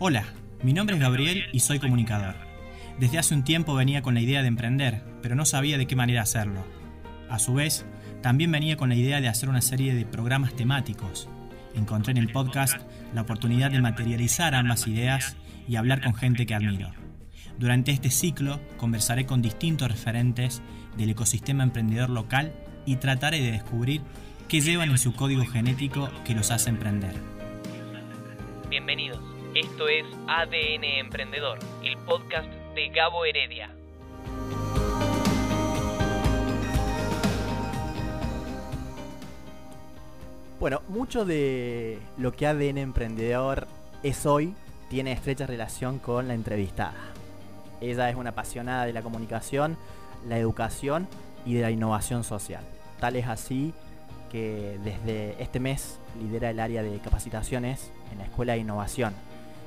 Hola, mi nombre es Gabriel y soy comunicador. Desde hace un tiempo venía con la idea de emprender, pero no sabía de qué manera hacerlo. A su vez, también venía con la idea de hacer una serie de programas temáticos. Encontré en el podcast la oportunidad de materializar ambas ideas y hablar con gente que admiro. Durante este ciclo conversaré con distintos referentes del ecosistema emprendedor local y trataré de descubrir qué llevan en su código genético que los hace emprender. Bienvenidos, esto es ADN Emprendedor, el podcast de Gabo Heredia. Bueno, mucho de lo que ADN Emprendedor es hoy tiene estrecha relación con la entrevistada. Ella es una apasionada de la comunicación, la educación y de la innovación social. Tal es así que desde este mes lidera el área de capacitaciones en la Escuela de Innovación.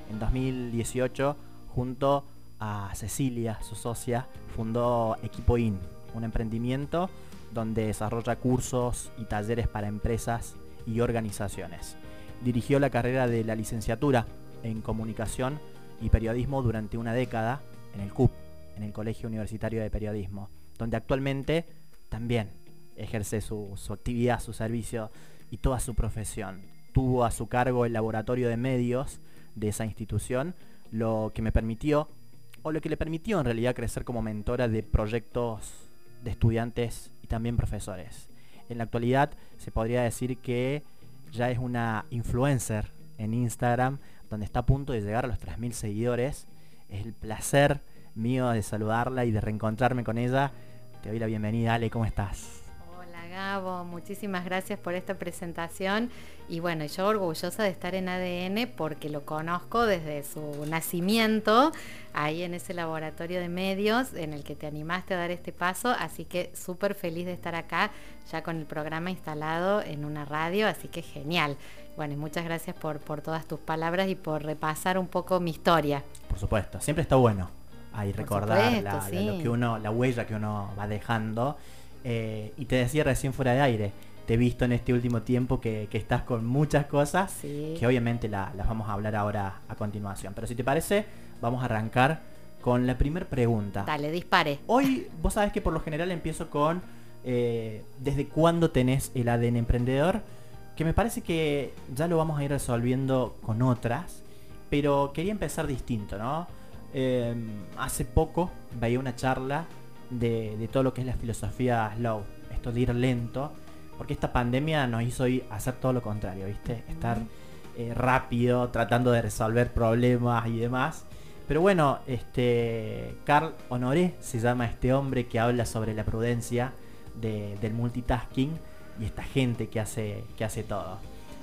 En 2018, junto a Cecilia, su socia, fundó Equipo IN, un emprendimiento donde desarrolla cursos y talleres para empresas y organizaciones. Dirigió la carrera de la licenciatura en comunicación y periodismo durante una década en el CUP, en el Colegio Universitario de Periodismo, donde actualmente también ejerce su, actividad, su servicio y toda su profesión. Tuvo a su cargo el laboratorio de medios de esa institución, lo que me permitió, o lo que le permitió en realidad crecer como mentora de proyectos de estudiantes y también profesores. En la actualidad se podría decir que ya es una influencer en Instagram, donde está a punto de llegar a los 3.000 seguidores. Es el placer mío de saludarla y de reencontrarme con ella. Te doy la bienvenida, Ale, ¿cómo estás? Gabo, muchísimas gracias por esta presentación y bueno, yo orgullosa de estar en ADN porque lo conozco desde su nacimiento, ahí en ese laboratorio de medios en el que te animaste a dar este paso, así que súper feliz de estar acá ya con el programa instalado en una radio, así que genial. Bueno, y muchas gracias por, por todas tus palabras y por repasar un poco mi historia. Por supuesto, siempre está bueno ahí recordar la, lo que uno, la huella que uno va dejando eh, y te decía recién fuera de aire, te he visto en este último tiempo que, estás con muchas cosas que obviamente las vamos a hablar ahora a continuación. Pero si te parece, vamos a arrancar con la primera pregunta. Dale, dispare. Hoy, vos sabés que por lo general empiezo con eh, ¿desde cuándo tenés el ADN emprendedor? Que me parece que ya lo vamos a ir resolviendo con otras, pero quería empezar distinto, ¿no? Eh, hace poco veía una charla de, todo lo que es la filosofía slow, esto de ir lento, porque esta pandemia nos hizo hacer todo lo contrario, ¿viste? Estar eh, rápido, tratando de resolver problemas y demás. Pero bueno, este Carl Honoré se llama este hombre que habla sobre la prudencia del multitasking y esta gente que hace, que hace todo.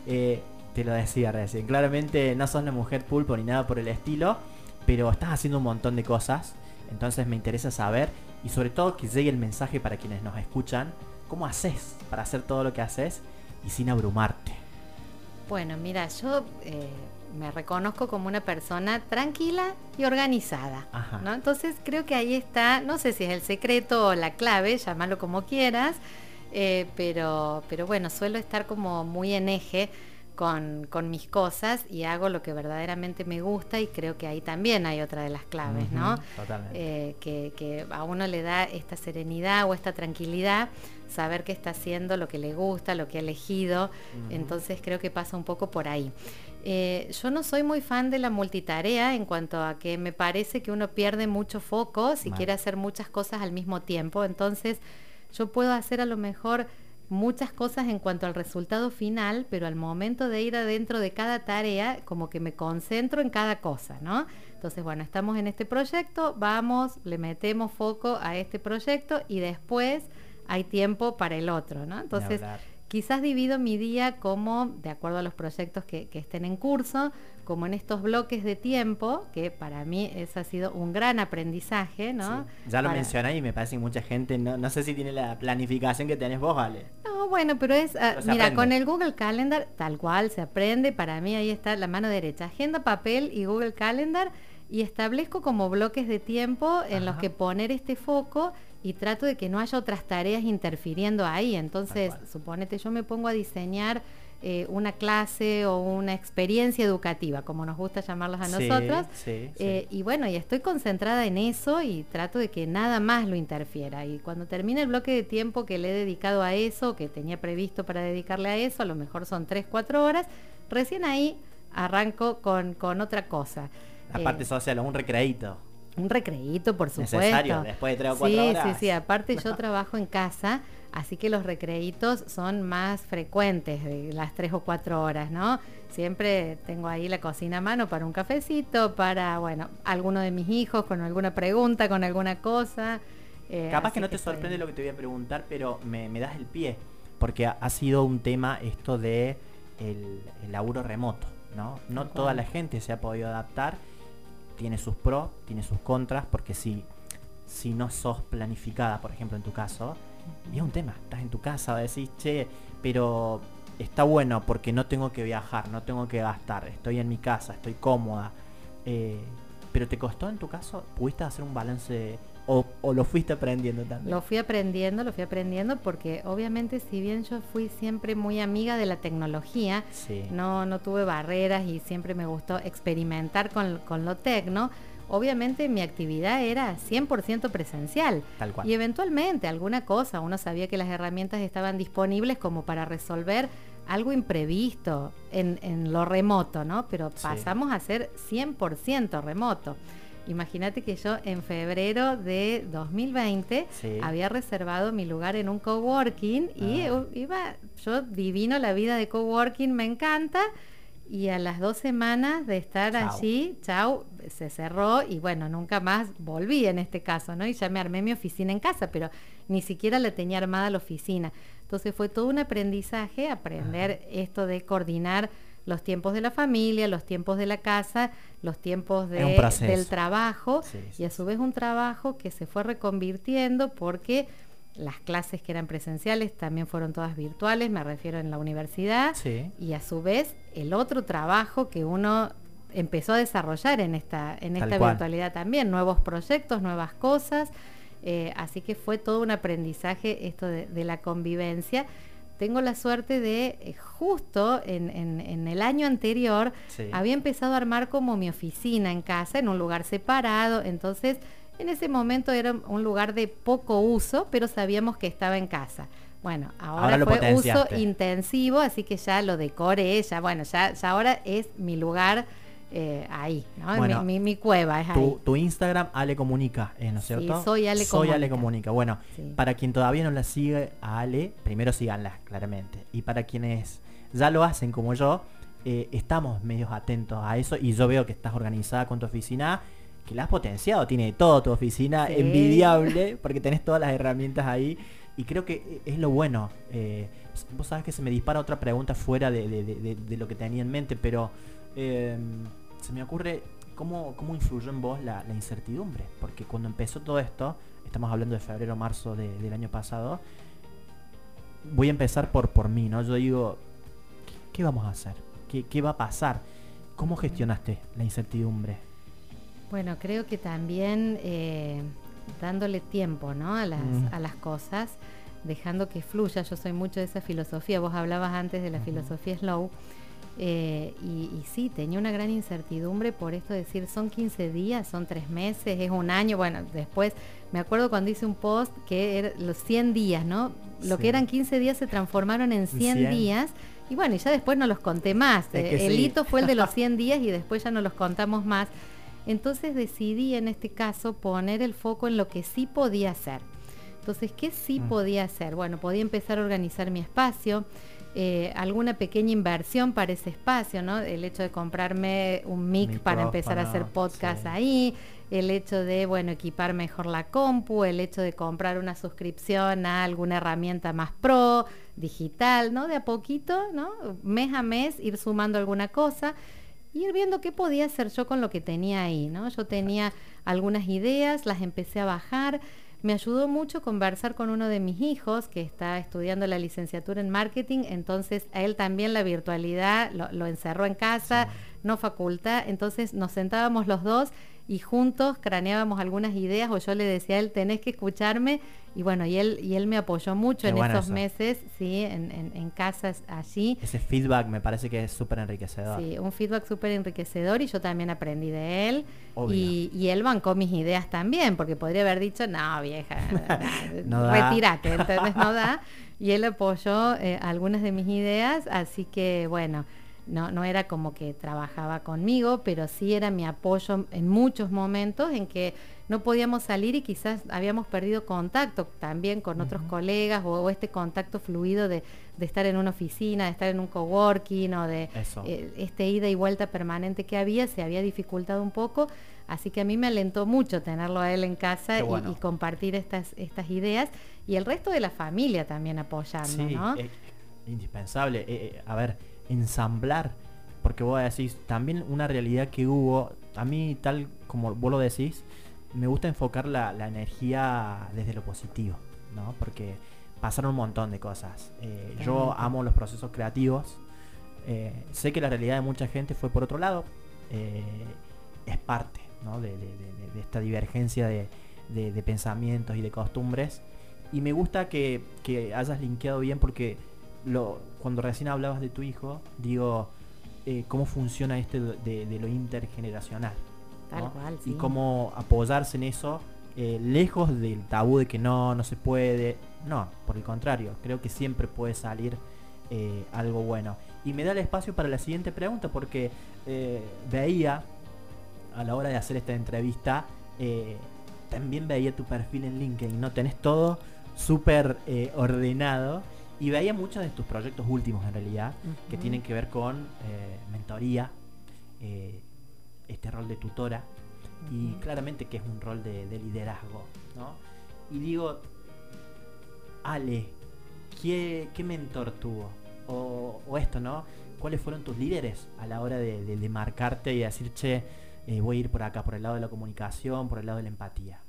Eh, te lo decía recién, claramente no sos una mujer pulpo ni nada por el estilo, pero estás haciendo un montón de cosas. Entonces me interesa saber y sobre todo que llegue el mensaje para quienes nos escuchan, ¿cómo haces para hacer todo lo que haces y sin abrumarte? Bueno, mira, yo eh, me reconozco como una persona tranquila y organizada. ¿no? Entonces creo que ahí está, no sé si es el secreto o la clave, llámalo como quieras, eh, pero, pero bueno, suelo estar como muy en eje con, mis cosas y hago lo que verdaderamente me gusta y creo que ahí también hay otra de las claves, ¿no? Eh, que, a uno le da esta serenidad o esta tranquilidad, saber que está haciendo lo que le gusta, lo que ha elegido, entonces creo que pasa un poco por ahí. Eh, yo no soy muy fan de la multitarea en cuanto a que me parece que uno pierde mucho foco si quiere hacer muchas cosas al mismo tiempo, entonces yo puedo hacer a lo mejor muchas cosas en cuanto al resultado final, pero al momento de ir adentro de cada tarea, como que me concentro en cada cosa, ¿no? Entonces, bueno, estamos en este proyecto, vamos, le metemos foco a este proyecto y después hay tiempo para el otro, ¿no? Entonces, quizás divido mi día como, de acuerdo a los proyectos que, que estén en curso, como en estos bloques de tiempo, que para mí eso ha sido un gran aprendizaje, ¿no? Ya lo mencioné y me parece que mucha gente, no, no, sé si tiene la planificación que tenés vos, Ale. No, bueno, pero es, ah, mira, con el Google Calendar tal cual se aprende, para mí ahí está la mano derecha, agenda, papel y Google Calendar, y establezco como bloques de tiempo en los que poner este foco y trato de que no haya otras tareas interfiriendo ahí. Entonces, suponete, yo me pongo a diseñar eh, una clase o una experiencia educativa, como nos gusta llamarlas a nosotros. Eh, y bueno, y estoy concentrada en eso y trato de que nada más lo interfiera. Y cuando termine el bloque de tiempo que le he dedicado a eso, que tenía previsto para dedicarle a eso, a lo mejor son 3, 4 horas, recién ahí arranco con, con otra cosa. La parte social, un recreíto. Un recreíto, por supuesto. Necesario, después de tres o cuatro horas. Sí, sí, sí. Aparte yo trabajo en casa, así que los recreitos son más frecuentes de las tres o cuatro horas, ¿no? Siempre tengo ahí la cocina a mano para un cafecito, para, bueno, alguno de mis hijos con alguna pregunta, con alguna cosa. Eh, Capaz que no te sorprende lo que te voy a preguntar, pero me, das el pie, porque ha, sido un tema esto de el, laburo remoto, ¿no? No toda la gente se ha podido adaptar tiene sus pros, tiene sus contras, porque si, si no sos planificada, por ejemplo, en tu caso, y es un tema, estás en tu casa, decís, che, pero está bueno porque no tengo que viajar, no tengo que gastar, estoy en mi casa, estoy cómoda. Eh, pero te costó en tu caso, ¿pudiste hacer un balance o, lo fuiste aprendiendo también? Lo fui aprendiendo, lo fui aprendiendo porque obviamente si bien yo fui siempre muy amiga de la tecnología, no, no tuve barreras y siempre me gustó experimentar con, con lo tecno, obviamente mi actividad era 100% presencial. Tal cual. Y eventualmente alguna cosa, uno sabía que las herramientas estaban disponibles como para resolver algo imprevisto en, en lo remoto, ¿no? Pero pasamos a ser 100% remoto. Imagínate que yo en febrero de 2020 había reservado mi lugar en un coworking y ah. iba, yo divino la vida de coworking, me encanta. Y a las dos semanas de estar allí, chau, se cerró y bueno, nunca más volví en este caso, ¿no? Y ya me armé mi oficina en casa, pero ni siquiera la tenía armada la oficina. Entonces fue todo un aprendizaje, aprender esto de coordinar los tiempos de la familia, los tiempos de la casa, los tiempos del trabajo y a su vez un trabajo que se fue reconvirtiendo porque las clases que eran presenciales también fueron todas virtuales, me refiero en la universidad, y a su vez el otro trabajo que uno empezó a desarrollar en esta, en esta virtualidad también, nuevos proyectos, nuevas cosas, eh, así que fue todo un aprendizaje esto de la convivencia tengo la suerte de, eh, justo en, el año anterior, había empezado a armar como mi oficina en casa, en un lugar separado, entonces en ese momento era un lugar de poco uso, pero sabíamos que estaba en casa. Bueno, ahora, fue uso intensivo, así que ya lo decoré, ya bueno, ya, ya ahora es mi lugar eh, ahí, ¿no? mi, cueva es tu, ahí. Tu Instagram, Ale Comunica, ¿eh? ¿no es cierto? Soy Ale Comunica. Soy Ale Comunica. Bueno, para quien todavía no la sigue a Ale, primero síganla, claramente. Y para quienes ya lo hacen como yo, eh, estamos medios atentos a eso y yo veo que estás organizada con tu oficina, que la has potenciado, tiene todo tu oficina, envidiable, porque tenés todas las herramientas ahí. Y creo que es lo bueno. vos sabes que se me dispara otra pregunta fuera de, lo que tenía en mente, pero se me ocurre cómo, cómo influyó en vos la, incertidumbre. Porque cuando empezó todo esto, estamos hablando de febrero, marzo del año pasado, voy a empezar por, por mí, ¿no? Yo digo, ¿qué, vamos a hacer? ¿Qué, va a pasar? ¿Cómo gestionaste la incertidumbre? Bueno, creo que también eh, dándole tiempo ¿no? a, las, a las cosas, dejando que fluya. Yo soy mucho de esa filosofía. Vos hablabas antes de la filosofía slow. Eh, y, sí, tenía una gran incertidumbre por esto de decir, son 15 días, son 3 meses, es un año. Bueno, después me acuerdo cuando hice un post que los 100 días, ¿no? Lo que eran 15 días se transformaron en 100, días. Y bueno, y ya después no los conté más. el hito fue el de los 100 días y después ya no los contamos más. Entonces decidí en este caso poner el foco en lo que sí podía hacer. Entonces, ¿qué sí mm. podía hacer? Bueno, podía empezar a organizar mi espacio. Eh, alguna pequeña inversión para ese espacio, ¿no? El hecho de comprarme un mic para empezar a hacer podcast ahí, el hecho de, bueno, equipar mejor la compu, el hecho de comprar una suscripción a alguna herramienta más pro, digital, ¿no? De a poquito, ¿no? Mes a mes ir sumando alguna cosa y ir viendo qué podía hacer yo con lo que tenía ahí, ¿no? Yo tenía algunas ideas, las empecé a bajar, me ayudó mucho conversar con uno de mis hijos que está estudiando la licenciatura en marketing, entonces a él también la virtualidad lo, encerró en casa, no facultad, entonces nos sentábamos los dos y juntos craneábamos algunas ideas o yo le decía a él, tenés que escucharme y bueno, y él, y él me apoyó mucho en esos meses, sí, en, en, casas allí. Ese feedback me parece que es súper enriquecedor. Sí, un feedback súper enriquecedor y yo también aprendí de él. Y, y, él bancó mis ideas también, porque podría haber dicho, no, vieja, no retírate, entonces no da. Y él apoyó eh, algunas de mis ideas, así que bueno no, no era como que trabajaba conmigo, pero sí era mi apoyo en muchos momentos en que no podíamos salir y quizás habíamos perdido contacto también con otros colegas o, este contacto fluido de, estar en una oficina, de estar en un coworking o de eh, este ida y vuelta permanente que había, se había dificultado un poco. Así que a mí me alentó mucho tenerlo a él en casa y, compartir estas, estas ideas y el resto de la familia también apoyando, ¿no? indispensable. Eh, eh, a ver, ensamblar, porque vos decís, también una realidad que hubo, a mí tal como vos lo decís, me gusta enfocar la, energía desde lo positivo, ¿no? Porque pasaron un montón de cosas. Eh, yo amo los procesos creativos. Eh, sé que la realidad de mucha gente fue por otro lado. Eh, es parte de, esta divergencia de, pensamientos y de costumbres. Y me gusta que, que hayas linkeado bien porque lo, cuando recién hablabas de tu hijo, digo, eh, cómo funciona este de, lo intergeneracional. Tal cual, Y cómo apoyarse en eso, eh, lejos del tabú de que no, no se puede. No, por el contrario, creo que siempre puede salir eh, algo bueno. Y me da el espacio para la siguiente pregunta, porque veía, a la hora de hacer esta entrevista, también veía tu perfil en LinkedIn, ¿no? Tenés todo súper ordenado y veía muchos de tus proyectos últimos en realidad, que tienen que ver con eh, mentoría, eh, este rol de tutora, y claramente que es un rol de, liderazgo. ¿no? Y digo, Ale, ¿qué, mentor tuvo? O, esto, ¿no? ¿Cuáles fueron tus líderes a la hora de, marcarte y decir, che, eh, voy a ir por acá, por el lado de la comunicación, por el lado de la empatía?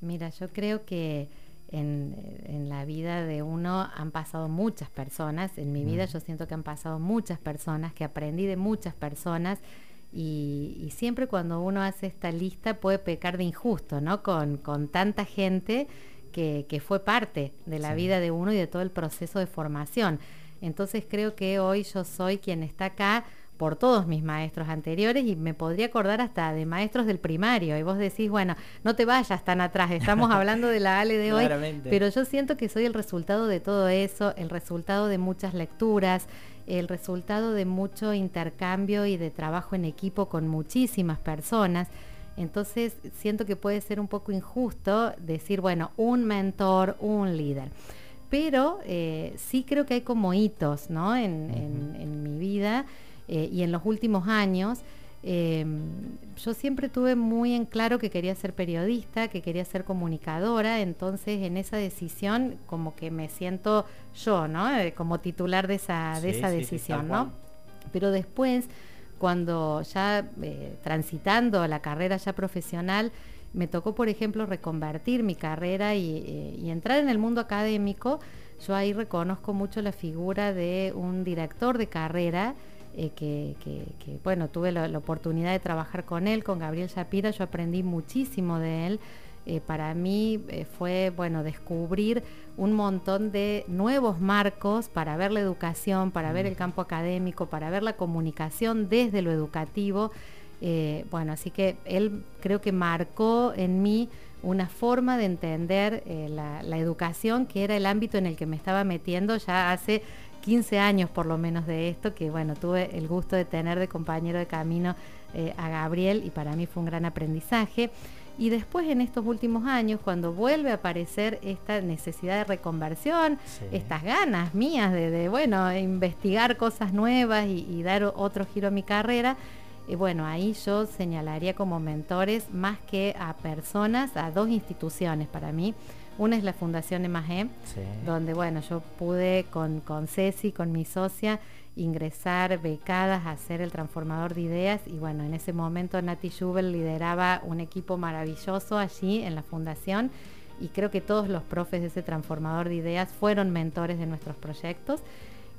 Mira, yo creo que en, la vida de uno han pasado muchas personas, en mi vida yo siento que han pasado muchas personas, que aprendí de muchas personas y, siempre cuando uno hace esta lista puede pecar de injusto, ¿no? Con, con tanta gente que, que, fue parte de la vida de uno y de todo el proceso de formación. Entonces creo que hoy yo soy quien está acá por todos mis maestros anteriores y me podría acordar hasta de maestros del primario. Y vos decís, bueno, no te vayas tan atrás, estamos hablando de la Ale de hoy, pero yo siento que soy el resultado de todo eso, el resultado de muchas lecturas, el resultado de mucho intercambio y de trabajo en equipo con muchísimas personas. Entonces siento que puede ser un poco injusto decir, bueno, un mentor, un líder. Pero eh, sí creo que hay como hitos ¿no? en mi vida eh, y en los últimos años, em, yo siempre tuve muy en claro que quería ser periodista, que quería ser comunicadora, entonces en esa decisión como que me siento yo, ¿no? Eh, como titular de esa, de esa decisión, ¿no? Pero después, cuando ya eh, transitando la carrera ya profesional, me tocó, por ejemplo, reconvertir mi carrera y entrar en el mundo académico, yo ahí reconozco mucho la figura de un director de carrera, eh, que, bueno, tuve la, oportunidad de trabajar con él, con Gabriel Shapira, yo aprendí muchísimo de él. Eh, para mí eh, fue, bueno, descubrir un montón de nuevos marcos para ver la educación, para ver el campo académico, para ver la comunicación desde lo educativo. bueno, así que él creo que marcó en mí una forma de entender la, la, educación, que era el ámbito en el que me estaba metiendo ya hace 15 años por lo menos de esto, que bueno, tuve el gusto de tener de compañero de camino eh, a Gabriel y para mí fue un gran aprendizaje. Y después en estos últimos años, cuando vuelve a aparecer esta necesidad de reconversión, estas ganas mías de, bueno, investigar cosas nuevas y, dar otro giro a mi carrera, y eh, bueno, ahí yo señalaría como mentores más que a personas, a dos instituciones para mí. Una es la Fundación Emagé, donde bueno, yo pude con, con Ceci, con mi socia, ingresar becadas a hacer el transformador de ideas y bueno, en ese momento Nati Jubel lideraba un equipo maravilloso allí en la fundación y creo que todos los profes de ese transformador de ideas fueron mentores de nuestros proyectos.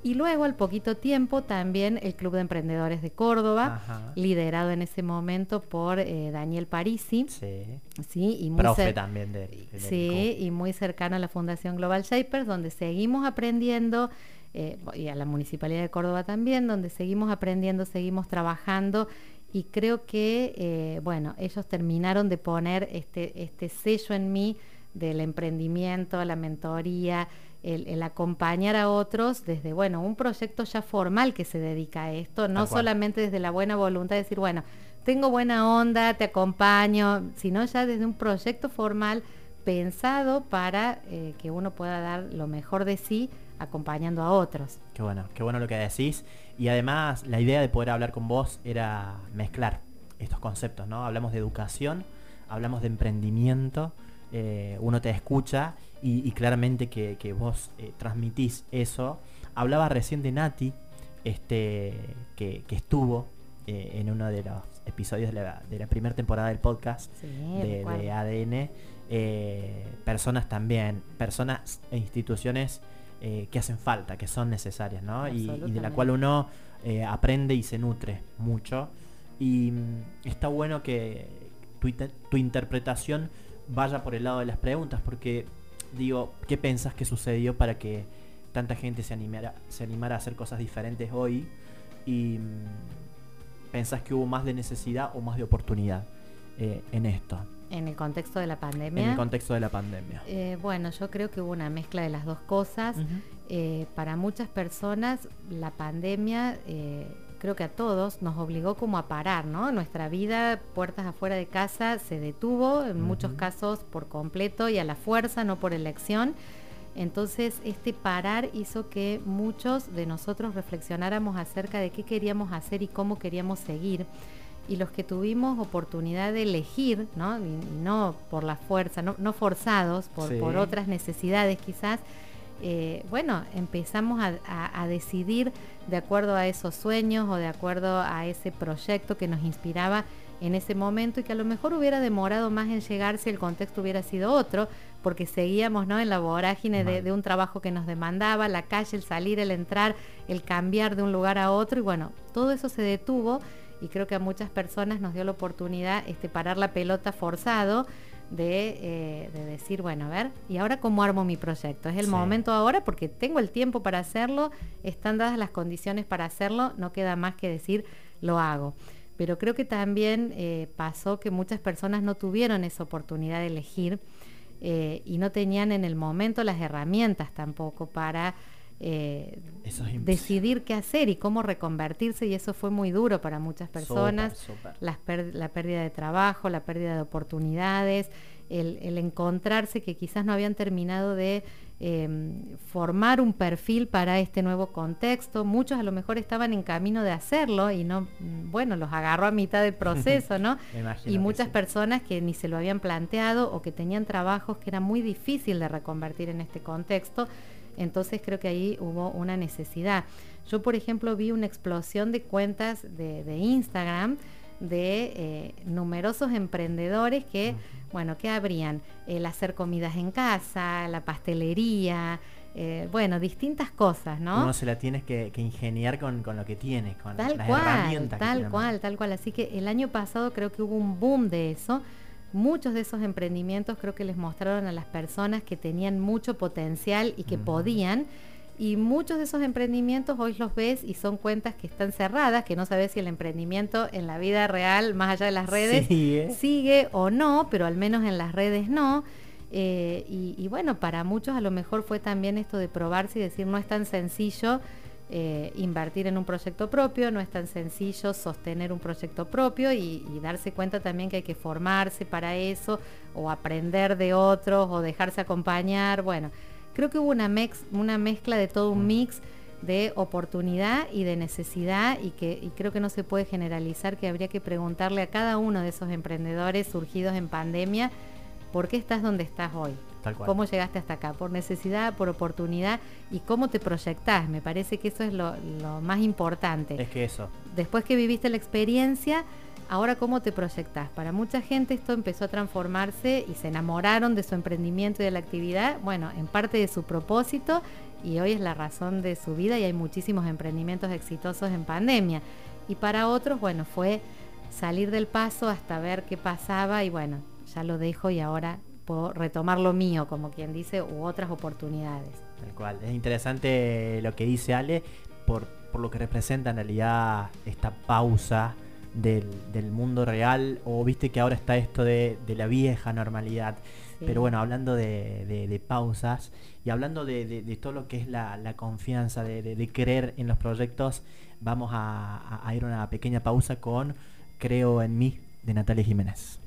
Y luego, al poquito tiempo, también el Club de Emprendedores de Córdoba, liderado en ese momento por eh, Daniel Parisi. Sí. sí y muy Profe también de, Sí, y muy cercano a la Fundación Global Shapers, donde seguimos aprendiendo, eh, y a la Municipalidad de Córdoba también, donde seguimos aprendiendo, seguimos trabajando. Y creo que, eh, bueno, ellos terminaron de poner este, este sello en mí del emprendimiento, la mentoría, el, acompañar a otros desde, bueno, un proyecto ya formal que se dedica a esto, no solamente desde la buena voluntad de decir, bueno, tengo buena onda, te acompaño, sino ya desde un proyecto formal pensado para eh, que uno pueda dar lo mejor de sí acompañando a otros. Qué bueno, qué bueno lo que decís. Y además la idea de poder hablar con vos era mezclar estos conceptos, ¿no? Hablamos de educación, hablamos de emprendimiento, eh, uno te escucha y, claramente que, vos eh, transmitís eso. Hablaba recién de Nati, este, que, estuvo eh, en uno de los episodios de la, primera temporada del podcast de, ADN. personas también, personas e instituciones que hacen falta, que son necesarias, ¿no? Y, de la cual uno aprende y se nutre mucho. Y mm, está bueno que tu interpretación vaya por el lado de las preguntas, porque digo, ¿qué pensás que sucedió para que tanta gente se animara, se animara a hacer cosas diferentes hoy? Y mm, pensás que hubo más de necesidad o más de oportunidad eh, en esto. En el contexto de la pandemia. En el contexto de la pandemia. Eh, bueno, yo creo que hubo una mezcla de las dos cosas. Eh, para muchas personas la pandemia creo que a todos nos obligó como a parar, ¿no? Nuestra vida, puertas afuera de casa, se detuvo, en muchos casos por completo y a la fuerza, no por elección. Entonces, este parar hizo que muchos de nosotros reflexionáramos acerca de qué queríamos hacer y cómo queríamos seguir. Y los que tuvimos oportunidad de elegir, ¿no? Y, no por la fuerza, no, forzados, por, por otras necesidades quizás, eh, bueno, empezamos a, decidir de acuerdo a esos sueños o de acuerdo a ese proyecto que nos inspiraba en ese momento y que a lo mejor hubiera demorado más en llegar si el contexto hubiera sido otro, porque seguíamos ¿no? en la vorágine de, un trabajo que nos demandaba, la calle, el salir, el entrar, el cambiar de un lugar a otro y bueno, todo eso se detuvo y creo que a muchas personas nos dio la oportunidad este, parar la pelota forzado eh, de, decir, bueno, a ver, ¿y ahora cómo armo mi proyecto? Es el momento ahora porque tengo el tiempo para hacerlo, están dadas las condiciones para hacerlo, no queda más que decir, lo hago. Pero creo que también eh, pasó que muchas personas no tuvieron esa oportunidad de elegir eh, y no tenían en el momento las herramientas tampoco para decidir qué hacer y cómo reconvertirse y eso fue muy duro para muchas personas. la pérdida de trabajo, la pérdida de oportunidades, el, encontrarse que quizás no habían terminado de em, formar un perfil para este nuevo contexto. Muchos a lo mejor estaban en camino de hacerlo y no, bueno, los agarró a mitad del proceso, ¿no? y muchas personas que ni se lo habían planteado o que tenían trabajos que era muy difícil de reconvertir en este contexto. Entonces creo que ahí hubo una necesidad. Yo, por ejemplo, vi una explosión de cuentas de, Instagram de eh, numerosos emprendedores que, bueno, que abrían el hacer comidas en casa, la pastelería, eh, bueno, distintas cosas, ¿no? Uno se la tienes que, ingeniar con, lo que tiene, con tal las cual, herramientas. Tal cual, tal cual. Así que el año pasado creo que hubo un boom de eso. Muchos de esos emprendimientos creo que les mostraron a las personas que tenían mucho potencial y que podían. Y muchos de esos emprendimientos hoy los ves y son cuentas que están cerradas, que no sabes si el emprendimiento en la vida real, más allá de las redes, sigue o no, pero al menos en las redes no. Eh, y, bueno, para muchos a lo mejor fue también esto de probarse y decir no es tan sencillo eh, invertir en un proyecto propio, no es tan sencillo sostener un proyecto propio y, darse cuenta también que hay que formarse para eso o aprender de otros o dejarse acompañar. Bueno, creo que hubo una, una mezcla de todo un mix de oportunidad y de necesidad y que y creo que no se puede generalizar, que habría que preguntarle a cada uno de esos emprendedores surgidos en pandemia, ¿por qué estás donde estás hoy? ¿Cómo llegaste hasta acá? ¿Por necesidad, por oportunidad? ¿Y cómo te proyectás? Me parece que eso es lo, más importante. Es que eso. Después que viviste la experiencia, ahora cómo te proyectás. Para mucha gente esto empezó a transformarse y se enamoraron de su emprendimiento y de la actividad, bueno, en parte de su propósito y hoy es la razón de su vida y hay muchísimos emprendimientos exitosos en pandemia. Y para otros, bueno, fue salir del paso hasta ver qué pasaba y bueno, ya lo dejo y ahora puedo retomar lo mío, como quien dice, u otras oportunidades. Tal cual. Es interesante lo que dice Ale por, lo que representa en realidad esta pausa del, mundo real o viste que ahora está esto de, la vieja normalidad. Pero bueno, hablando de, pausas y hablando de, todo lo que es la, confianza, de, creer en los proyectos, vamos a, a ir a una pequeña pausa con Creo en mí de Natalia Jiménez.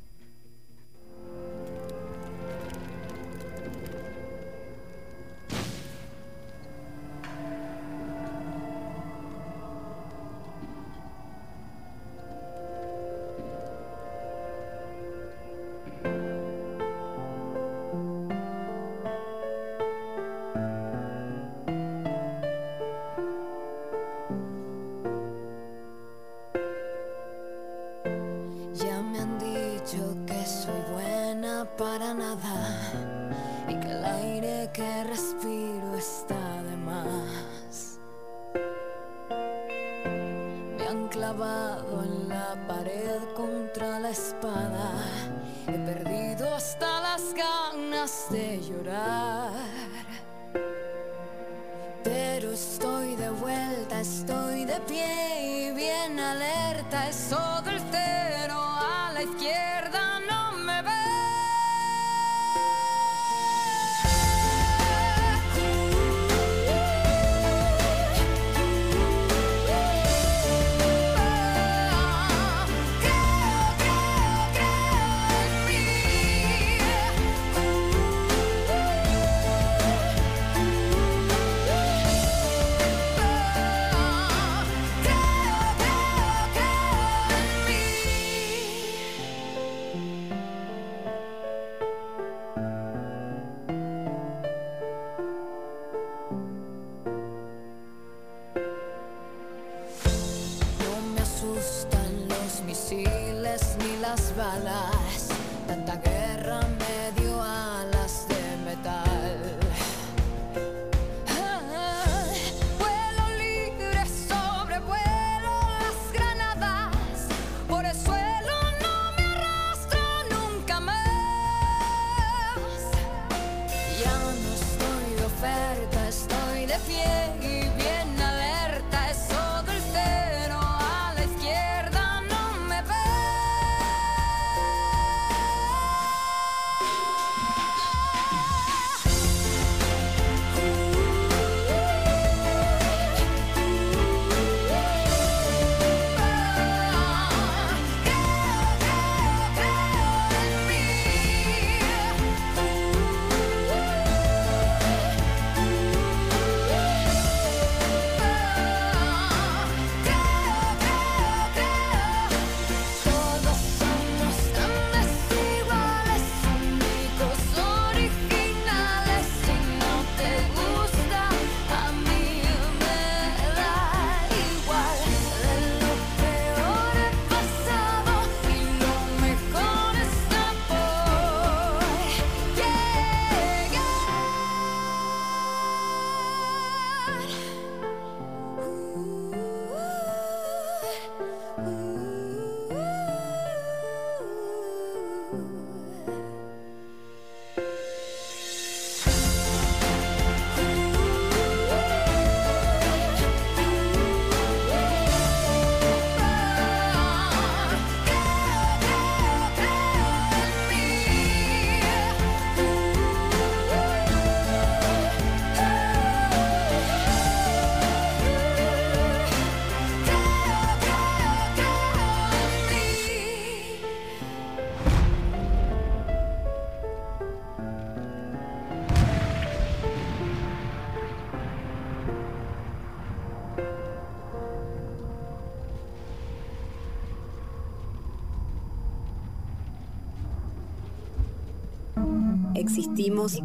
Existimos,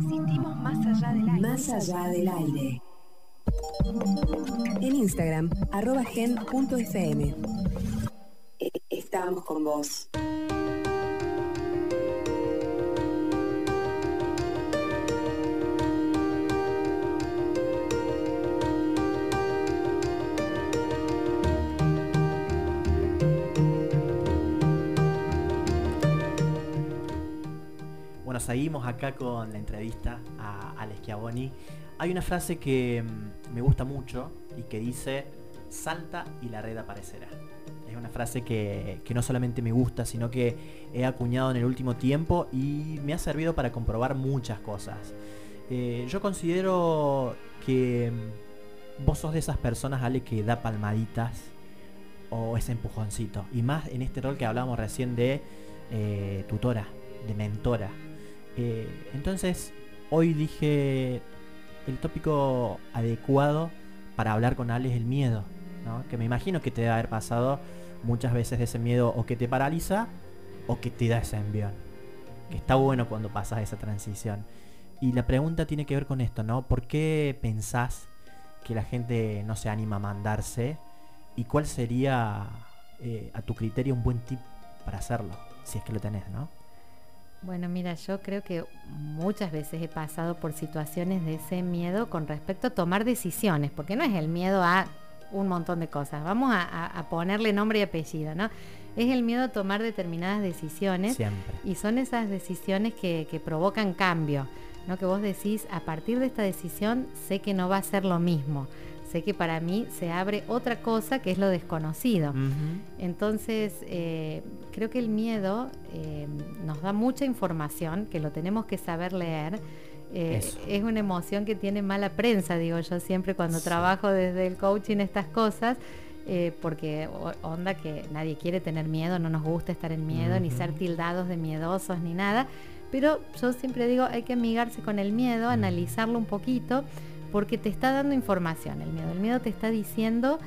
más allá del aire. Más allá del aire. En Instagram, arroba gen.fm. Seguimos acá con la entrevista a Alex Chiavoni. Hay una frase que mm, me gusta mucho y que dice, salta y la red aparecerá. Es una frase que, no solamente me gusta, sino que he acuñado en el último tiempo y me ha servido para comprobar muchas cosas. Eh, yo considero que mm, vos sos de esas personas, Ale, que da palmaditas o ese empujoncito. Y más en este rol que hablábamos recién de eh, tutora, de mentora. Eh, entonces, hoy dije el tópico adecuado para hablar con Ale es el miedo. Que me imagino que te debe haber pasado muchas veces ese miedo o que te paraliza o que te da ese envión. Que está bueno cuando pasas esa transición. Y la pregunta tiene que ver con esto, ¿no? ¿Por qué pensás que la gente no se anima a mandarse? ¿Y cuál sería, eh, a tu criterio, un buen tip para hacerlo? Si es que lo tenés, ¿no? Bueno, mira, yo creo que muchas veces he pasado por situaciones de ese miedo con respecto a tomar decisiones, porque no es el miedo a un montón de cosas, vamos a, ponerle nombre y apellido, ¿no? Es el miedo a tomar determinadas decisiones Siempre. y son esas decisiones que, que provocan cambio, ¿no? Que vos decís, a partir de esta decisión sé que no va a ser lo mismo sé que para mí se abre otra cosa que es lo desconocido. Entonces, eh, creo que el miedo eh, nos da mucha información, que lo tenemos que saber leer. Eh, es una emoción que tiene mala prensa, digo yo siempre cuando trabajo desde el coaching estas cosas. porque onda que nadie quiere tener miedo, no nos gusta estar en miedo, ni ser tildados de miedosos, ni nada. Pero yo siempre digo, hay que amigarse con el miedo, analizarlo un poquito porque te está dando información el miedo. El miedo te está diciendo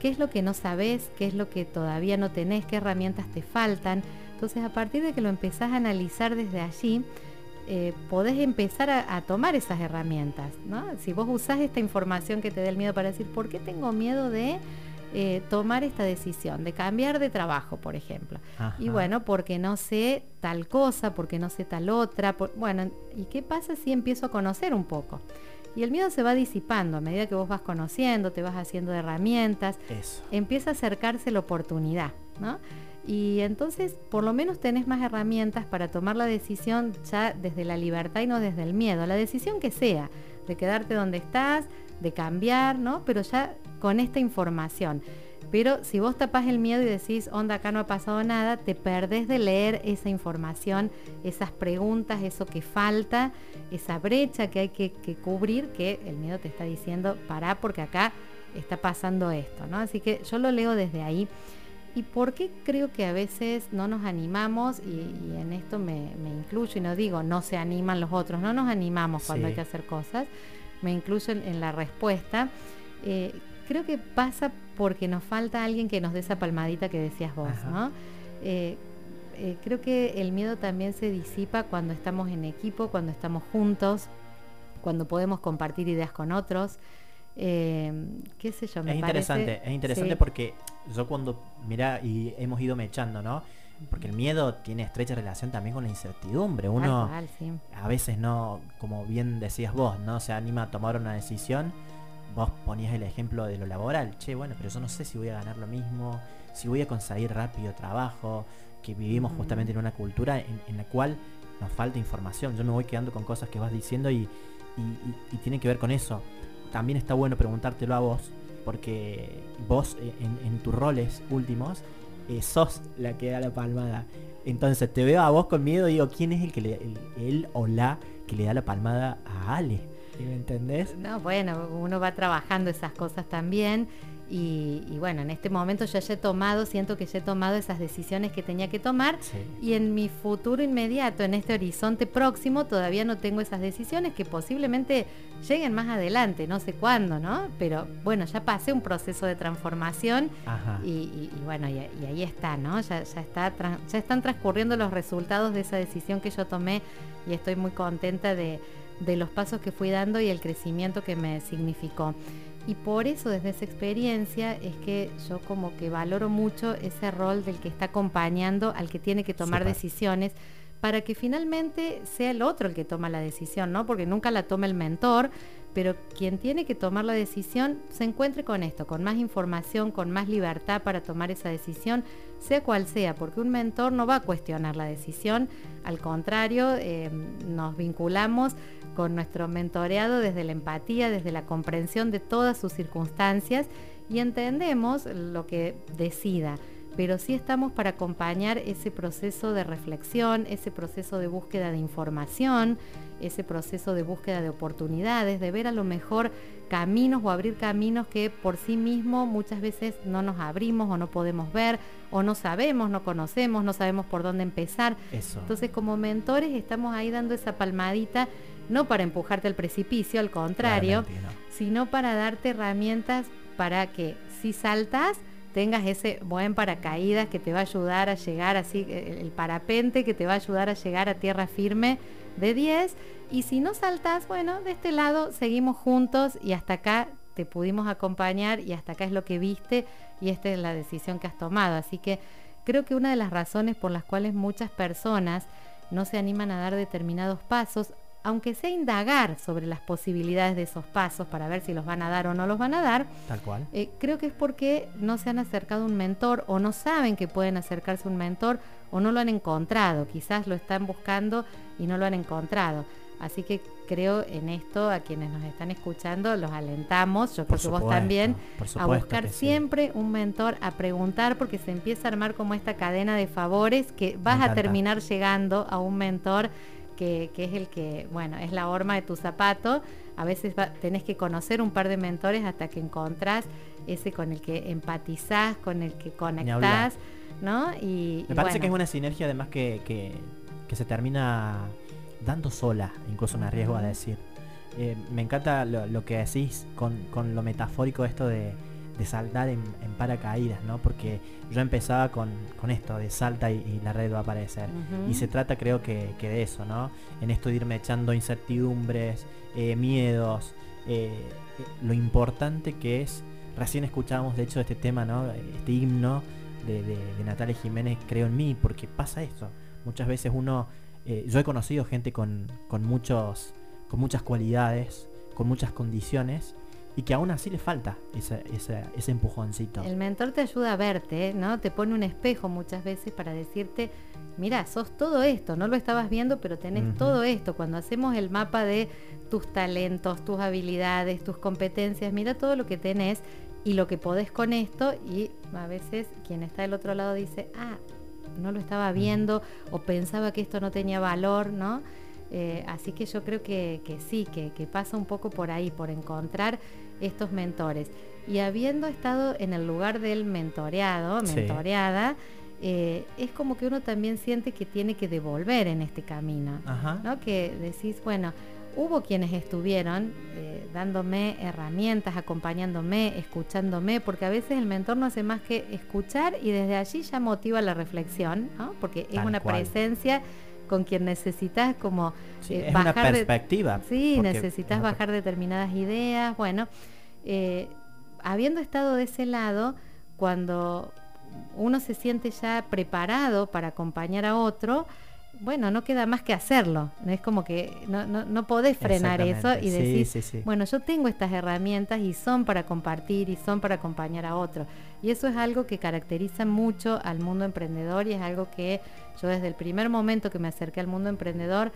qué es lo que no sabes, qué es lo que todavía no tenés, qué herramientas te faltan. Entonces a partir de que lo empezás a analizar desde allí, eh, podés empezar a, tomar esas herramientas. Si vos usás esta información que te da el miedo para decir, ¿por qué tengo miedo de eh, tomar esta decisión, de cambiar de trabajo, por ejemplo? Y bueno, porque no sé tal cosa, porque no sé tal otra. bueno, ¿y qué pasa si empiezo a conocer un poco? Y el miedo se va disipando a medida que vos vas conociendo, te vas haciendo de herramientas, empieza a acercarse la oportunidad, ¿no? Y entonces por lo menos tenés más herramientas para tomar la decisión ya desde la libertad y no desde el miedo, la decisión que sea, de quedarte donde estás, de cambiar, ¿no? Pero ya con esta información. Pero si vos tapás el miedo y decís, onda, acá no ha pasado nada, te perdés de leer esa información, esas preguntas, eso que falta, esa brecha que hay que, cubrir, que el miedo te está diciendo, pará porque acá está pasando esto, ¿no? Así que yo lo leo desde ahí. ¿Y por qué creo que a veces no nos animamos? Y, en esto me, incluyo y no digo no se animan los otros, no nos animamos cuando hay que hacer cosas, me incluyo en, la respuesta. Eh, creo que pasa porque nos falta alguien que nos dé esa palmadita que decías vos, ¿no? Eh, eh, creo que el miedo también se disipa cuando estamos en equipo, cuando estamos juntos, cuando podemos compartir ideas con otros. Eh, qué sé yo, me es interesante, es interesante porque yo cuando, mira, y hemos ido mechando, ¿no? Porque el miedo tiene estrecha relación también con la incertidumbre. Uno a veces no, como bien decías vos, no se anima a tomar una decisión vos ponías el ejemplo de lo laboral, che, bueno, pero yo no sé si voy a ganar lo mismo, si voy a conseguir rápido trabajo, que vivimos justamente en una cultura en, la cual nos falta información. Yo me voy quedando con cosas que vas diciendo y, y, tiene que ver con eso. También está bueno preguntártelo a vos, porque vos eh, en, tus roles últimos eh, sos la que da la palmada. Entonces te veo a vos con miedo y digo, ¿quién es el que le, el, él o la que le da la palmada a Ale? ¿Me entendés? No, bueno, uno va trabajando esas cosas también y, bueno, en este momento yo ya he tomado, siento que ya he tomado esas decisiones que tenía que tomar y en mi futuro inmediato, en este horizonte próximo, todavía no tengo esas decisiones que posiblemente lleguen más adelante, no sé cuándo, ¿no? Pero bueno, ya pasé un proceso de transformación y, bueno, y, ahí está, ¿no? Ya, ya, está, ya están transcurriendo los resultados de esa decisión que yo tomé y estoy muy contenta de de los pasos que fui dando y el crecimiento que me significó. Y por eso desde esa experiencia es que yo como que valoro mucho ese rol del que está acompañando al que tiene que tomar decisiones para que finalmente sea el otro el que toma la decisión, ¿no? Porque nunca la toma el mentor, pero quien tiene que tomar la decisión se encuentre con esto, con más información, con más libertad para tomar esa decisión, sea cual sea, porque un mentor no va a cuestionar la decisión, al contrario, eh, nos vinculamos con nuestro mentoreado desde la empatía, desde la comprensión de todas sus circunstancias y entendemos lo que decida pero sí estamos para acompañar ese proceso de reflexión, ese proceso de búsqueda de información, ese proceso de búsqueda de oportunidades, de ver a lo mejor caminos o abrir caminos que por sí mismo muchas veces no nos abrimos o no podemos ver o no sabemos, no conocemos, no sabemos por dónde empezar. Entonces como mentores estamos ahí dando esa palmadita, no para empujarte al precipicio, al contrario, sino para darte herramientas para que si saltas, tengas ese buen paracaídas que te va a ayudar a llegar así, eh, el parapente que te va a ayudar a llegar a tierra firme de 10. Y si no saltas, bueno, de este lado seguimos juntos y hasta acá te pudimos acompañar y hasta acá es lo que viste y esta es la decisión que has tomado. Así que creo que una de las razones por las cuales muchas personas no se animan a dar determinados pasos, aunque sea indagar sobre las posibilidades de esos pasos para ver si los van a dar o no los van a dar, tal cual. Eh, creo que es porque no se han acercado un mentor o no saben que pueden acercarse un mentor o no lo han encontrado, quizás lo están buscando y no lo han encontrado. Así que creo en esto, a quienes nos están escuchando, los alentamos, yo creo que vos también, a buscar siempre un mentor, a preguntar, porque se empieza a armar como esta cadena de favores que vas a terminar llegando a un mentor que, es el que, bueno, es la horma de tu zapato. A veces tenés que conocer un par de mentores hasta que encontrás ese con el que empatizás, con el que conectás, ¿no? Y, Me parece que es una sinergia además que, que, se termina dando sola, incluso me arriesgo a decir. Eh, me encanta lo, que decís con, con lo metafórico esto de de saltar en, paracaídas, ¿no? Porque yo empezaba con, esto, de salta y, la red va a aparecer. Y se trata creo que, de eso, ¿no? En esto de irme echando incertidumbres, eh, miedos, eh, eh, lo importante que es, recién escuchábamos de hecho este tema, ¿no? Este himno de, de, Natalia Jiménez, creo en mí, porque pasa eso. Muchas veces uno, yo he conocido gente con, con, muchos, con muchas cualidades, con muchas condiciones, y que aún así le falta ese, ese, empujoncito. El mentor te ayuda a verte, ¿no? Te pone un espejo muchas veces para decirte, mira, sos todo esto, no lo estabas viendo, pero tenés todo esto. Cuando hacemos el mapa de tus talentos, tus habilidades, tus competencias, mira todo lo que tenés y lo que podés con esto y a veces quien está del otro lado dice, ah, no lo estaba viendo o pensaba que esto no tenía valor, ¿no? Eh, así que yo creo que, sí, que, pasa un poco por ahí, por encontrar estos mentores. Y habiendo estado en el lugar del mentoreado, mentoreada, eh, es como que uno también siente que tiene que devolver en este camino. ¿no? Que decís, bueno, hubo quienes estuvieron eh, dándome herramientas, acompañándome, escuchándome, porque a veces el mentor no hace más que escuchar y desde allí ya motiva la reflexión, ¿no? porque es una presencia con quien necesitas como eh, bajar una perspectiva. sí, necesitas bajar determinadas ideas. Bueno, eh, habiendo estado de ese lado, cuando uno se siente ya preparado para acompañar a otro, bueno, no queda más que hacerlo. Es como que no, no, no podés frenar eso y decir, bueno, yo tengo estas herramientas y son para compartir y son para acompañar a otros. Y eso es algo que caracteriza mucho al mundo emprendedor y es algo que yo desde el primer momento que me acerqué al mundo emprendedor,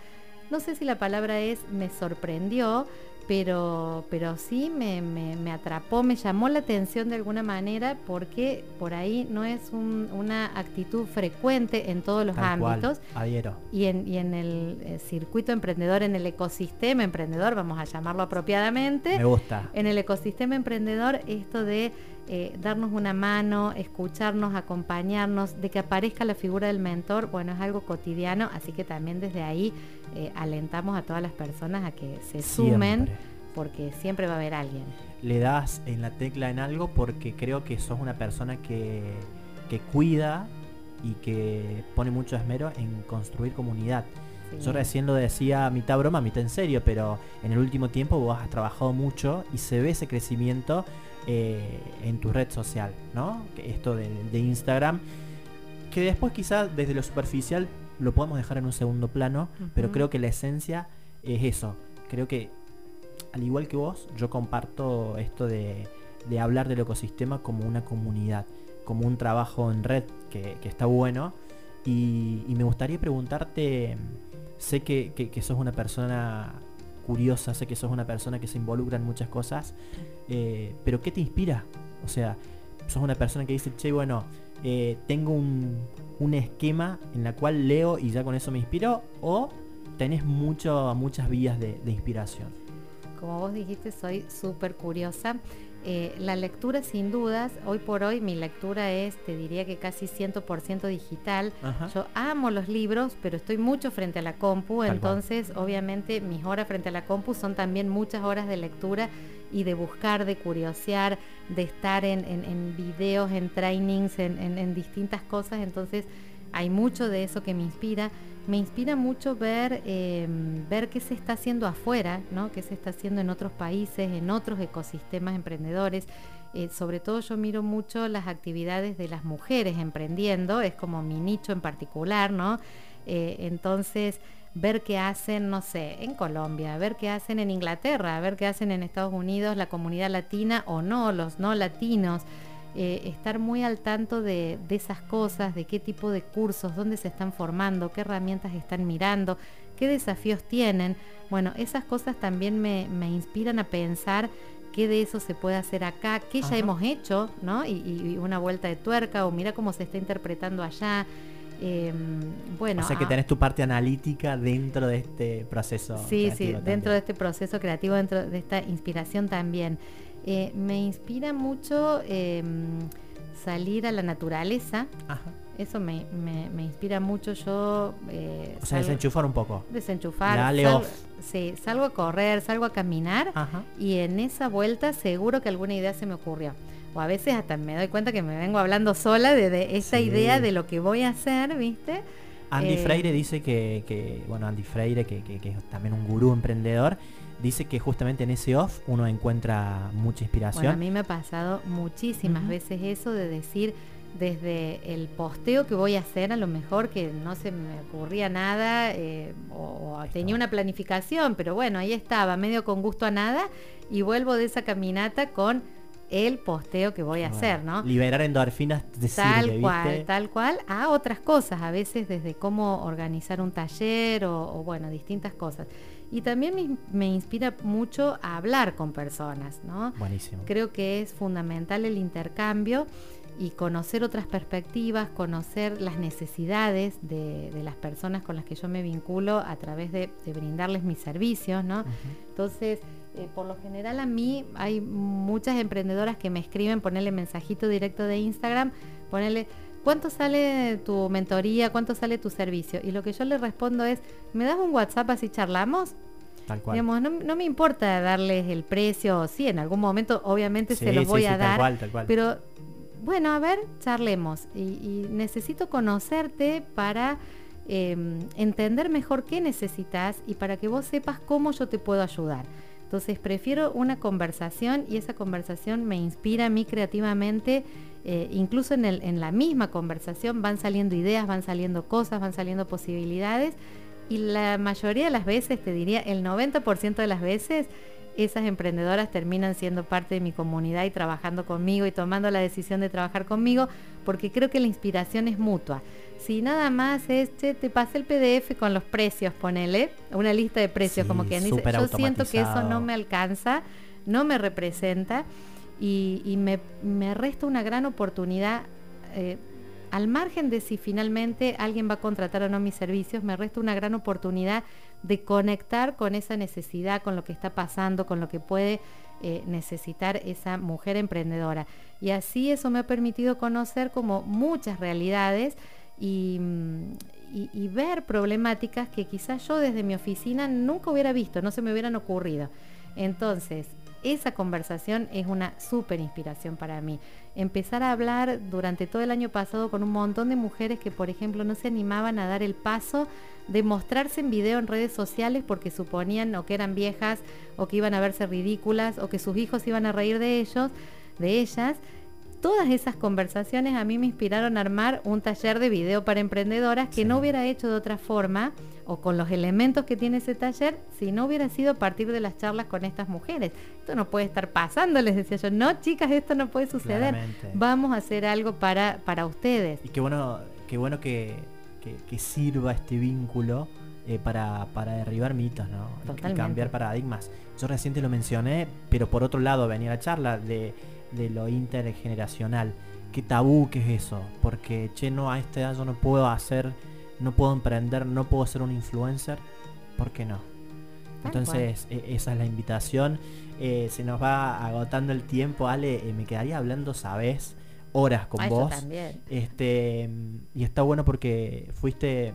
no sé si la palabra es me sorprendió, pero, pero sí me, me, atrapó, me llamó la atención de alguna manera porque por ahí no es una actitud frecuente en todos los ámbitos. adhiero. Y en, y en el eh, circuito emprendedor, en el ecosistema emprendedor, vamos a llamarlo apropiadamente. Me gusta. En el ecosistema emprendedor, esto de eh, darnos una mano, escucharnos, acompañarnos, de que aparezca la figura del mentor, bueno, es algo cotidiano, así que también desde ahí eh, alentamos a todas las personas a que se sumen, porque siempre va a haber alguien. Le das en la tecla en algo porque creo que sos una persona que, que cuida y que pone mucho esmero en construir comunidad. Yo recién lo decía mitad broma, mitad en serio, pero en el último tiempo vos has trabajado mucho y se ve ese crecimiento eh, en tu red social, ¿no? Esto de, de Instagram, que después quizás desde lo superficial lo podemos dejar en un segundo plano, pero creo que la esencia es eso. Creo que al igual que vos, yo comparto esto de, hablar del ecosistema como una comunidad, como un trabajo en red que, está bueno. Y, me gustaría preguntarte, sé que, que, sos una persona curiosa, sé que sos una persona que se involucra en muchas cosas, eh, pero ¿qué te inspira? O sea, sos una persona que dice, che, bueno, eh, tengo un, un, esquema en la cual leo y ya con eso me inspiro, o tenés mucho, muchas vías de, de inspiración. Como vos dijiste, soy súper curiosa. Eh, la lectura sin dudas, hoy por hoy mi lectura es, te diría que casi 100% digital. Yo amo los libros, pero estoy mucho frente a la compu, entonces obviamente mis horas frente a la compu son también muchas horas de lectura y de buscar, de curiosear, de estar en, en, videos, en trainings, en, en distintas cosas, entonces hay mucho de eso que me inspira me inspira mucho ver, em, ver qué se está haciendo afuera, ¿no? qué se está haciendo en otros países, en otros ecosistemas emprendedores. Eh, sobre todo yo miro mucho las actividades de las mujeres emprendiendo, es como mi nicho en particular, ¿no? Eh, entonces, ver qué hacen, no sé, en Colombia, ver qué hacen en Inglaterra, ver qué hacen en Estados Unidos, la comunidad latina o no, los no latinos. Eh, estar muy al tanto de, esas cosas, de qué tipo de cursos, dónde se están formando, qué herramientas están mirando, qué desafíos tienen. Bueno, esas cosas también me, inspiran a pensar qué de eso se puede hacer acá, qué ya hemos hecho, ¿no? Y, una vuelta de tuerca, o mira cómo se está interpretando allá. Em, bueno, o sea que tenés tu parte analítica dentro de este proceso. Sí, sí, dentro de este proceso creativo, dentro de esta inspiración también. Eh, me inspira mucho em, salir a la naturaleza. Eso me, inspira mucho. Yo. Eh, o sea, desenchufar un poco. Desenchufar. Salgo, sí, salgo a correr, salgo a caminar. Y en esa vuelta, seguro que alguna idea se me ocurrió. O a veces hasta me doy cuenta que me vengo hablando sola de, esa idea de lo que voy a hacer, ¿viste? Andy eh, Freire dice que, bueno, Andy Freire, que, que, es también un gurú emprendedor, dice que justamente en ese off uno encuentra mucha inspiración. Bueno, a mí me ha pasado muchísimas veces eso de decir desde el posteo que voy a hacer, a lo mejor que no se me ocurría nada eh, o, tenía una planificación, pero bueno, ahí estaba, medio con gusto a nada, y vuelvo de esa caminata con el posteo que voy a hacer, ¿no? Liberar endorfinas de Tal cual, tal cual, a otras cosas, a veces desde cómo organizar un taller o, o bueno, distintas cosas. Y también me, inspira mucho a hablar con personas, ¿no? Buenísimo. Creo que es fundamental el intercambio y conocer otras perspectivas, conocer las necesidades de, las personas con las que yo me vinculo a través de, brindarles mis servicios, ¿no? Entonces, eh, por lo general a mí hay muchas emprendedoras que me escriben, ponerle mensajito directo de Instagram, ponerle ¿cuánto sale tu mentoría? ¿Cuánto sale tu servicio? Y lo que yo le respondo es, ¿me das un WhatsApp así charlamos? Tal cual. no, me importa darles el precio, sí, en algún momento obviamente se los voy a dar, cual, tal cual. pero bueno, a ver, charlemos. Y, necesito conocerte para em, entender mejor qué necesitas y para que vos sepas cómo yo te puedo ayudar. Entonces prefiero una conversación y esa conversación me inspira a mí creativamente eh, incluso en, el, en la misma conversación van saliendo ideas, van saliendo cosas, van saliendo posibilidades y la mayoría de las veces, te diría el 90% de las veces, esas emprendedoras terminan siendo parte de mi comunidad y trabajando conmigo y tomando la decisión de trabajar conmigo porque creo que la inspiración es mutua. Si nada más es, te pasé el PDF con los precios, ponele, una lista de precios, como que dice, yo siento que eso no me alcanza, no me representa y, me, resta una gran oportunidad. Eh, al margen de si finalmente alguien va a contratar o no mis servicios, me resta una gran oportunidad de conectar con esa necesidad, con lo que está pasando, con lo que puede eh, necesitar esa mujer emprendedora. Y así eso me ha permitido conocer como muchas realidades y, y ver problemáticas que quizás yo desde mi oficina nunca hubiera visto, no se me hubieran ocurrido. Entonces, esa conversación es una súper inspiración para mí. Empezar a hablar durante todo el año pasado con un montón de mujeres que, por ejemplo, no se animaban a dar el paso de mostrarse en video en redes sociales porque suponían o que eran viejas o que iban a verse ridículas o que sus hijos iban a reír de ellos, de ellas. Todas esas conversaciones a mí me inspiraron a armar un taller de video para emprendedoras que no hubiera hecho de otra forma o con los elementos que tiene ese taller si no hubiera sido a partir de las charlas con estas mujeres. Esto no puede estar pasando, les decía yo, no chicas, esto no puede suceder. Vamos a hacer algo para, para ustedes. Y qué bueno, qué bueno que, sirva este vínculo eh, para, derribar mitos, ¿no? Y cambiar paradigmas. Yo reciente lo mencioné, pero por otro lado venía la charla de de lo intergeneracional. ¿Qué tabú que es eso? Porque, che, no, a esta edad yo no puedo hacer, no puedo emprender, no puedo ser un influencer. ¿Por qué no? Entonces, e, esa es la invitación. Eh, se nos va agotando el tiempo, Ale. Eh, me quedaría hablando, sabes, horas con vos. Este, y está bueno porque fuiste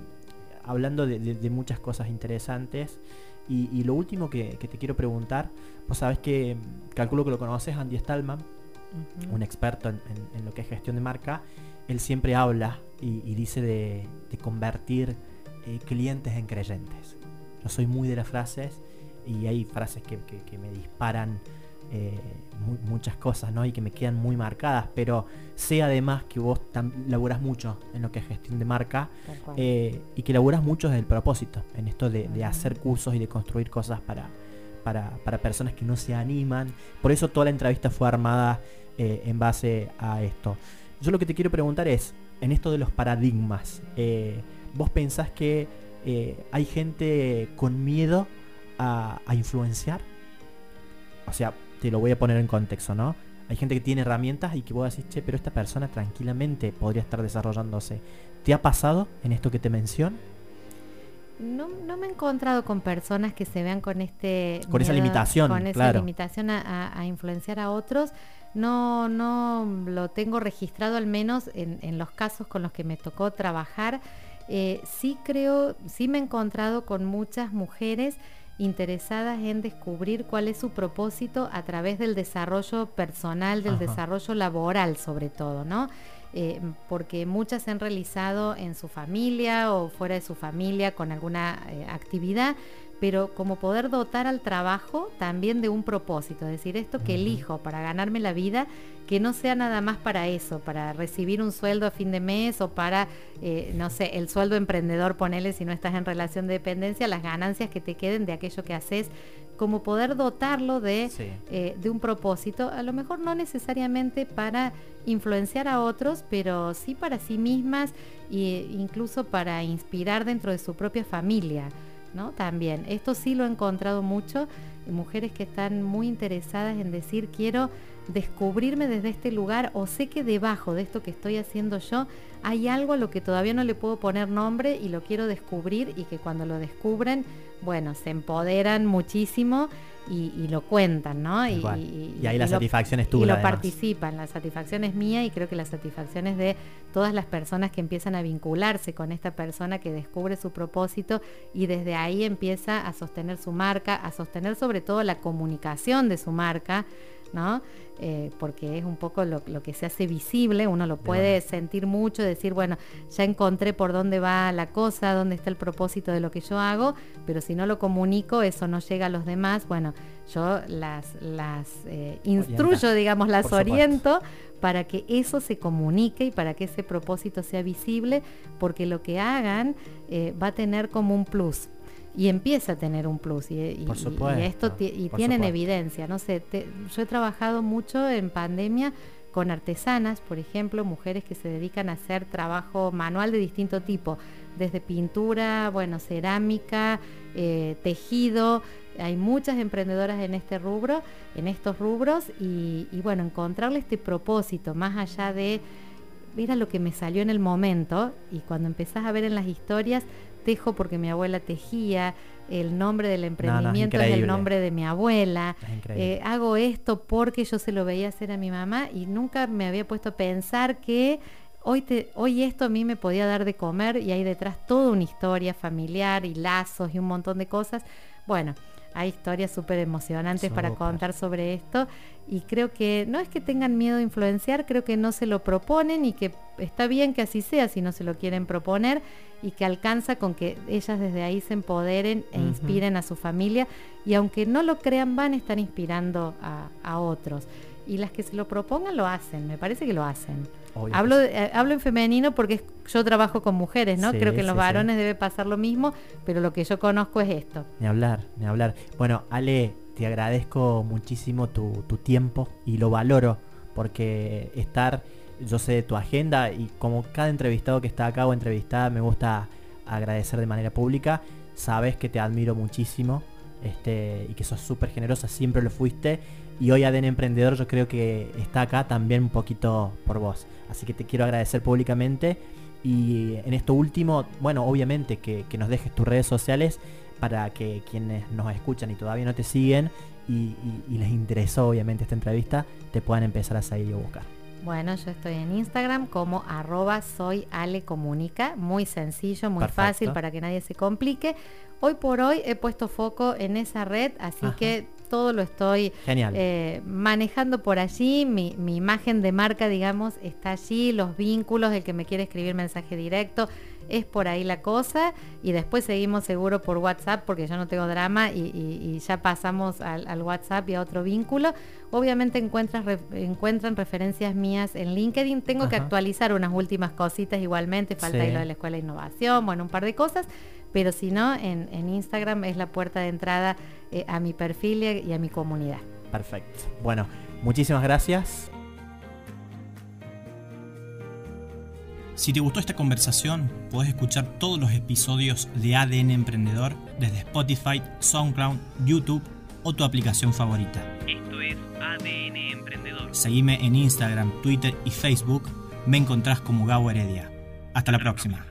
hablando de, muchas cosas interesantes. Y, lo último que, te quiero preguntar, vos sabes que calculo que lo conoces, Andy Stallman un experto en, lo que es gestión de marca, él siempre habla y, dice de, convertir eh, clientes en creyentes. Yo soy muy de las frases y hay frases que, me disparan eh, muchas cosas ¿no? y que me quedan muy marcadas, pero sé además que vos laburas mucho en lo que es gestión de marca eh, y que laburas mucho desde el propósito, en esto de, hacer cursos y de construir cosas para, para, para, personas que no se animan. Por eso toda la entrevista fue armada eh, en base a esto. Yo lo que te quiero preguntar es, en esto de los paradigmas, eh, ¿vos pensás que eh, hay gente con miedo a, influenciar? O sea, te lo voy a poner en contexto, ¿no? Hay gente que tiene herramientas y que vos decís, che, pero esta persona tranquilamente podría estar desarrollándose. ¿Te ha pasado en esto que te menciono? No, me he encontrado con personas que se vean con este con esa limitación con esa limitación a, influenciar a otros no, no lo tengo registrado al menos en, los casos con los que me tocó trabajar. Eh, sí creo, sí me he encontrado con muchas mujeres interesadas en descubrir cuál es su propósito a través del desarrollo personal, del desarrollo laboral sobre todo, ¿no? Eh, porque muchas se han realizado en su familia o fuera de su familia con alguna eh, actividad, pero como poder dotar al trabajo también de un propósito, es decir, esto que elijo para ganarme la vida, que no sea nada más para eso, para recibir un sueldo a fin de mes o para, eh, no sé, el sueldo emprendedor, ponele si no estás en relación de dependencia, las ganancias que te queden de aquello que haces, como poder dotarlo de, eh, de un propósito, a lo mejor no necesariamente para influenciar a otros, pero sí para sí mismas e incluso para inspirar dentro de su propia familia. ¿no? También, esto sí lo he encontrado mucho, mujeres que están muy interesadas en decir quiero descubrirme desde este lugar o sé que debajo de esto que estoy haciendo yo hay algo a lo que todavía no le puedo poner nombre y lo quiero descubrir y que cuando lo descubren, bueno, se empoderan muchísimo y, lo cuentan, ¿no? Y, ahí la satisfacción es tuya. Y lo participan, la satisfacción es mía y creo que la satisfacción es de todas las personas que empiezan a vincularse con esta persona que descubre su propósito y desde ahí empieza a sostener su marca, a sostener sobre todo la comunicación de su marca, ¿no? Eh, porque es un poco lo, que se hace visible, uno lo puede sentir mucho, decir, bueno, ya encontré por dónde va la cosa, dónde está el propósito de lo que yo hago, pero si no lo comunico, eso no llega a los demás, bueno, yo las, las eh, instruyo, digamos, las oriento para que eso se comunique y para que ese propósito sea visible, porque lo que hagan eh, va a tener como un plus y empieza a tener un plus. Y, esto y tienen evidencia no sé yo he trabajado mucho en pandemia con artesanas por ejemplo mujeres que se dedican a hacer trabajo manual de distinto tipo desde pintura bueno cerámica eh, tejido. Hay muchas emprendedoras en este rubro en estos rubros y, y bueno encontrarle este propósito más allá de mira lo que me salió en el momento y cuando empezás a ver en las historias tejo porque mi abuela tejía, el nombre del emprendimiento es, el nombre de mi abuela, eh, hago esto porque yo se lo veía hacer a mi mamá y nunca me había puesto a pensar que hoy, te, hoy esto a mí me podía dar de comer y hay detrás toda una historia familiar y lazos y un montón de cosas. Bueno, hay historias súper emocionantes para contar sobre esto y creo que no es que tengan miedo de influenciar, creo que no se lo proponen y que está bien que así sea si no se lo quieren proponer y que alcanza con que ellas desde ahí se empoderen e inspiren a su familia y aunque no lo crean van a estar inspirando a, otros. y las que se lo propongan lo hacen, me parece que lo hacen. Hablo, eh, hablo en femenino porque yo trabajo con mujeres, ¿no? Creo que en los varones debe pasar lo mismo, pero lo que yo conozco es esto. Ni hablar, ni hablar. Bueno, Ale, te agradezco muchísimo tu, tu tiempo y lo valoro porque estar, yo sé de tu agenda y como cada entrevistado que está acá o entrevistada me gusta agradecer de manera pública, sabes que te admiro muchísimo este, y que sos súper generosa, siempre lo fuiste. Y hoy ADN Emprendedor yo creo que está acá también un poquito por vos. Así que te quiero agradecer públicamente. Y en esto último, bueno, obviamente que, nos dejes tus redes sociales para que quienes nos escuchan y todavía no te siguen y, les interesó obviamente esta entrevista, te puedan empezar a seguir y buscar. Bueno, yo estoy en Instagram como arroba soy Ale Comunica, muy sencillo, muy fácil para que nadie se complique. Hoy por hoy he puesto foco en esa red, así que todo lo estoy eh, manejando por allí, mi, mi, imagen de marca, digamos, está allí, los vínculos, el que me quiere escribir mensaje directo, es por ahí la cosa y después seguimos seguro por WhatsApp porque yo no tengo drama y, ya pasamos al, WhatsApp y a otro vínculo. Obviamente encuentran, encuentran referencias mías en LinkedIn. Tengo que actualizar unas últimas cositas igualmente, falta lo de la Escuela de Innovación, bueno, un par de cosas, pero si no, en, Instagram es la puerta de entrada eh, a mi perfil y a mi comunidad. Perfecto. Bueno, muchísimas gracias. Si te gustó esta conversación, puedes escuchar todos los episodios de ADN Emprendedor desde Spotify, SoundCloud, YouTube o tu aplicación favorita. Esto es ADN Emprendedor. Seguime en Instagram, Twitter y Facebook. Me encontrás como Gabo Heredia. Hasta la próxima.